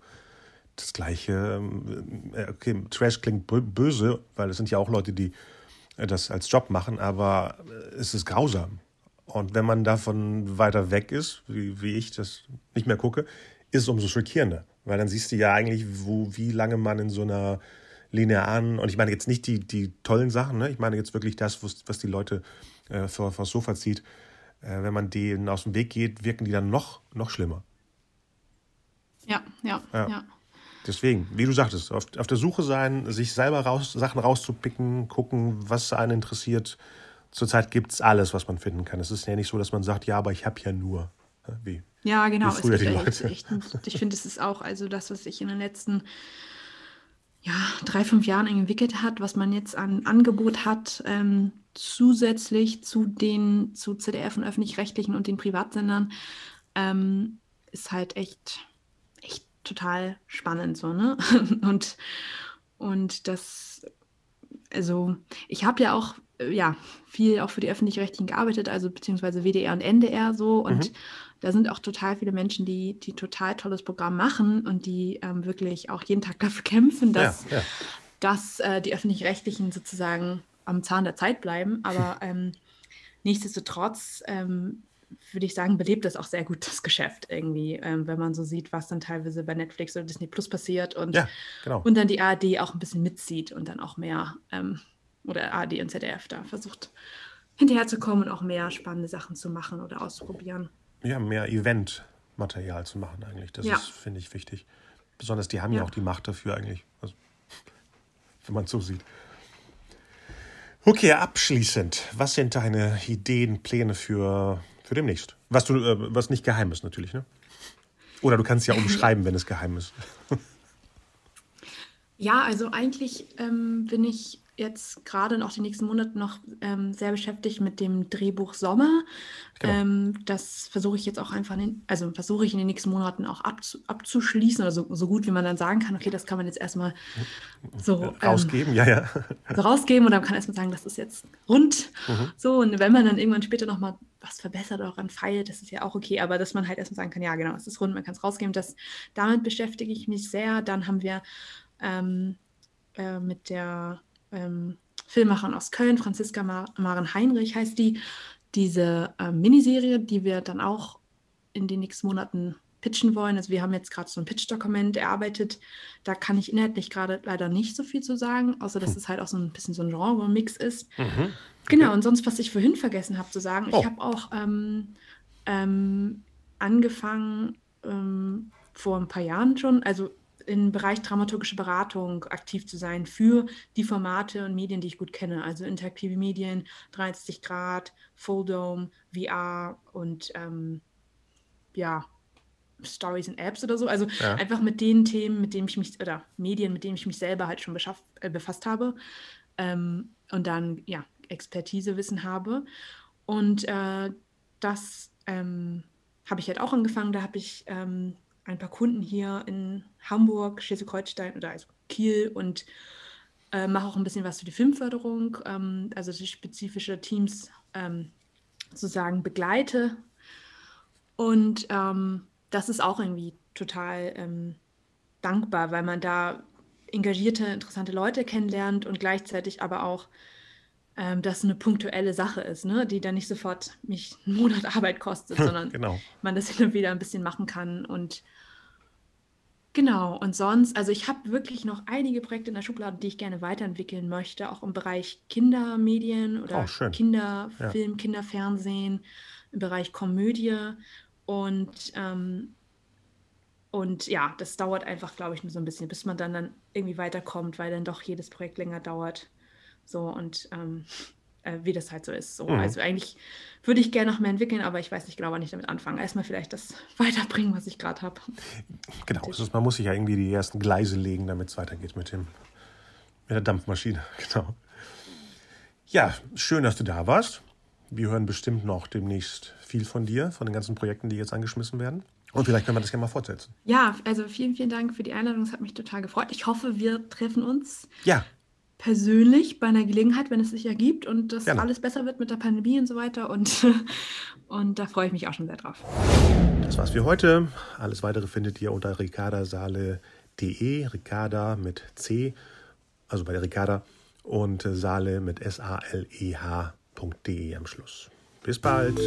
das Gleiche. Ähm, äh, okay, Trash klingt böse, weil es sind ja auch Leute, die das als Job machen, aber es ist grausam. Und wenn man davon weiter weg ist, wie, wie ich das nicht mehr gucke, ist es umso schockierender. Weil dann siehst du ja eigentlich, wo, wie lange man in so einer linearen, und ich meine jetzt nicht die, die tollen Sachen, ne? ich meine jetzt wirklich das, was die Leute äh, vor, vor das Sofa zieht. Äh, wenn man denen aus dem Weg geht, wirken die dann noch, noch schlimmer. Ja, ja, ja. ja. Deswegen, wie du sagtest, auf, auf der Suche sein, sich selber raus, Sachen rauszupicken, gucken, was einen interessiert. Zurzeit gibt es alles, was man finden kann. Es ist ja nicht so, dass man sagt, ja, aber ich habe ja nur. Wie? Ja, genau. Wie früher die Leute. Echt, ich finde, es ist auch also das, was sich in den letzten ja, drei, fünf Jahren entwickelt hat, was man jetzt an Angebot hat, ähm, zusätzlich zu den, zu ZDF und öffentlich-rechtlichen und den Privatsendern, ähm, ist halt echt total spannend so, ne? Und, und das, also ich habe ja auch äh, ja, viel auch für die öffentlich-rechtlichen gearbeitet, also beziehungsweise WDR und NDR so. Und mhm. da sind auch total viele Menschen, die, die total tolles Programm machen und die ähm, wirklich auch jeden Tag dafür kämpfen, dass, ja, ja. dass äh, die öffentlich-rechtlichen sozusagen am Zahn der Zeit bleiben. Aber ähm, nichtsdestotrotz ähm, würde ich sagen, belebt das auch sehr gut das Geschäft irgendwie, ähm, wenn man so sieht, was dann teilweise bei Netflix oder Disney Plus passiert und, ja, genau. und dann die ARD auch ein bisschen mitzieht und dann auch mehr ähm, oder ARD und ZDF da versucht hinterherzukommen und auch mehr spannende Sachen zu machen oder auszuprobieren. Ja, mehr Event-Material zu machen eigentlich. Das ja. ist, finde ich, wichtig. Besonders die haben ja. ja auch die Macht dafür eigentlich, also, wenn man es so sieht. Okay, abschließend, was sind deine Ideen, Pläne für für demnächst. Was, du, äh, was nicht geheim ist, natürlich, ne? Oder du kannst ja umschreiben, wenn es geheim ist. Ja, also eigentlich ähm, bin ich jetzt gerade noch die nächsten Monate noch ähm, sehr beschäftigt mit dem Drehbuch Sommer. Genau. Ähm, das versuche ich jetzt auch einfach, in, also versuche ich in den nächsten Monaten auch abzu, abzuschließen, also so gut wie man dann sagen kann, okay, das kann man jetzt erstmal so ähm, rausgeben, ja, ja. So rausgeben und dann kann erstmal sagen, das ist jetzt rund. Mhm. So, und wenn man dann irgendwann später nochmal was verbessert oder daran feilt, das ist ja auch okay, aber dass man halt erstmal sagen kann, ja, genau, es ist rund, man kann es rausgeben, das, damit beschäftige ich mich sehr. Dann haben wir ähm, äh, mit der ähm, Filmmacherin aus Köln, Franziska Mar Maren Heinrich heißt die, diese äh, Miniserie, die wir dann auch in den nächsten Monaten pitchen wollen. Also wir haben jetzt gerade so ein Pitch-Dokument erarbeitet. Da kann ich inhaltlich gerade leider nicht so viel zu sagen, außer dass hm. es halt auch so ein bisschen so ein Genre-Mix ist. Mhm. Okay. Genau, und sonst, was ich vorhin vergessen habe zu sagen, oh. ich habe auch ähm, ähm, angefangen ähm, vor ein paar Jahren schon, also im Bereich dramaturgische Beratung aktiv zu sein für die Formate und Medien, die ich gut kenne. Also interaktive Medien, 63 Grad, Full Dome, VR und ähm, ja, Stories und Apps oder so. Also ja. einfach mit den Themen, mit denen ich mich, oder Medien, mit denen ich mich selber halt schon äh, befasst habe. Ähm, und dann, ja, Expertisewissen habe. Und äh, das ähm, habe ich halt auch angefangen. Da habe ich ähm, ein paar Kunden hier in Hamburg, Schleswig-Holstein oder also Kiel und äh, mache auch ein bisschen was für die Filmförderung, ähm, also die spezifische Teams ähm, sozusagen begleite. Und ähm, das ist auch irgendwie total ähm, dankbar, weil man da engagierte, interessante Leute kennenlernt und gleichzeitig aber auch ähm, das eine punktuelle Sache ist, ne? die dann nicht sofort mich einen Monat Arbeit kostet, sondern genau. man das hin und wieder ein bisschen machen kann. Und genau, und sonst, also ich habe wirklich noch einige Projekte in der Schublade, die ich gerne weiterentwickeln möchte, auch im Bereich Kindermedien oder oh, Kinderfilm, ja. Kinderfernsehen, im Bereich Komödie. Und ähm, und ja, das dauert einfach, glaube ich, nur so ein bisschen, bis man dann, dann irgendwie weiterkommt, weil dann doch jedes Projekt länger dauert. So und ähm, äh, wie das halt so ist. So. Mhm. Also eigentlich würde ich gerne noch mehr entwickeln, aber ich weiß nicht genau, wann ich damit anfange. Erstmal vielleicht das weiterbringen, was ich gerade habe. Genau, also man muss sich ja irgendwie die ersten Gleise legen, damit es weitergeht mit, dem, mit der Dampfmaschine. Genau. Ja, schön, dass du da warst. Wir hören bestimmt noch demnächst viel von dir, von den ganzen Projekten, die jetzt angeschmissen werden. Und vielleicht können wir das ja mal fortsetzen. Ja, also vielen, vielen Dank für die Einladung. Es hat mich total gefreut. Ich hoffe, wir treffen uns. Ja persönlich bei einer Gelegenheit, wenn es sich ergibt und das Gerne. alles besser wird mit der Pandemie und so weiter. Und, und da freue ich mich auch schon sehr drauf. Das war's für heute. Alles weitere findet ihr unter ricardasale.de, Ricarda mit C, also bei der Ricarda, und Saale mit S-A-L-E-H.de am Schluss. Bis bald.